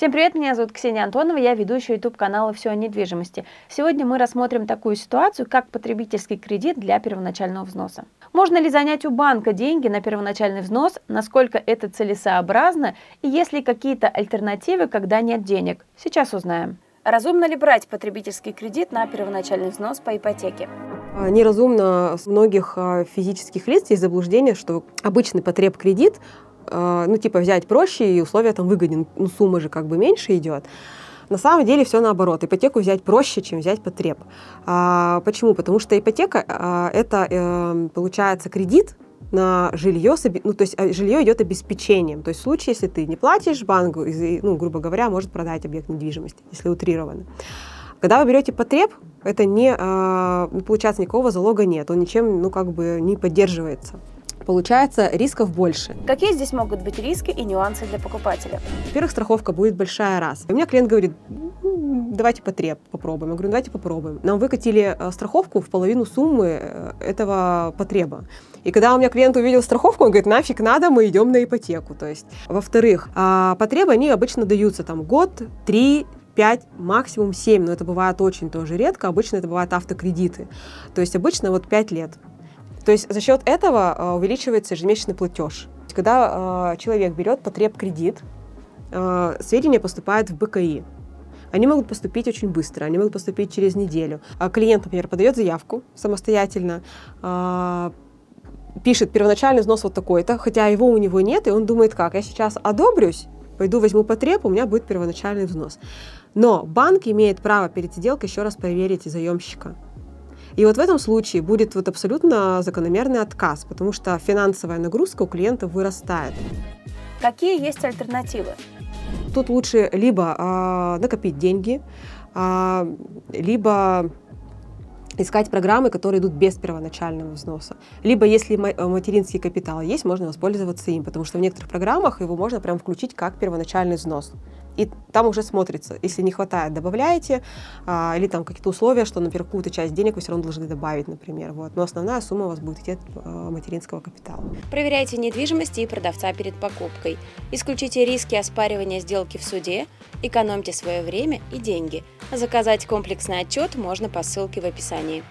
Всем привет, меня зовут Ксения Антонова, я ведущая YouTube канала «Все о недвижимости». Сегодня мы рассмотрим такую ситуацию, как потребительский кредит для первоначального взноса. Можно ли занять у банка деньги на первоначальный взнос, насколько это целесообразно и есть ли какие-то альтернативы, когда нет денег? Сейчас узнаем. Разумно ли брать потребительский кредит на первоначальный взнос по ипотеке? А, неразумно с многих а, физических лиц есть заблуждение, что обычный потреб кредит Э, ну, типа, взять проще, и условия там выгоден, ну, сумма же как бы меньше идет. На самом деле все наоборот. Ипотеку взять проще, чем взять потреб. А, почему? Потому что ипотека а, это э, получается кредит на жилье, ну, то есть э, жилье идет обеспечением. То есть в случае, если ты не платишь, банк, ну, грубо говоря, может продать объект недвижимости, если утрированно. Когда вы берете потреб, это не, получается, никакого залога нет, он ничем, ну, как бы не поддерживается получается рисков больше. Какие здесь могут быть риски и нюансы для покупателя? Во-первых, страховка будет большая раз. У меня клиент говорит, давайте потреб попробуем. Я говорю, давайте попробуем. Нам выкатили э, страховку в половину суммы э, этого потреба. И когда у меня клиент увидел страховку, он говорит, нафиг надо, мы идем на ипотеку. То есть, во-вторых, а потребы, они обычно даются там год, три, 5, максимум 7, но это бывает очень тоже редко, обычно это бывают автокредиты. То есть обычно вот 5 лет то есть за счет этого э, увеличивается ежемесячный платеж. Когда э, человек берет потреб кредит, э, сведения поступают в БКИ. Они могут поступить очень быстро, они могут поступить через неделю. А клиент, например, подает заявку самостоятельно, пишет первоначальный взнос вот такой-то, хотя его у него нет, и он думает, как, я сейчас одобрюсь, пойду возьму потреб, у меня будет первоначальный взнос. Но банк имеет право перед сделкой еще раз проверить заемщика. И вот в этом случае будет вот абсолютно закономерный отказ, потому что финансовая нагрузка у клиента вырастает. Какие есть альтернативы? Тут лучше либо э, накопить деньги, э, либо искать программы, которые идут без первоначального взноса. Либо если материнский капитал есть, можно воспользоваться им, потому что в некоторых программах его можно прям включить как первоначальный взнос и там уже смотрится. Если не хватает, добавляете, а, или там какие-то условия, что, например, какую-то часть денег вы все равно должны добавить, например. Вот. Но основная сумма у вас будет идти от а, материнского капитала. Проверяйте недвижимость и продавца перед покупкой. Исключите риски оспаривания сделки в суде, экономьте свое время и деньги. Заказать комплексный отчет можно по ссылке в описании.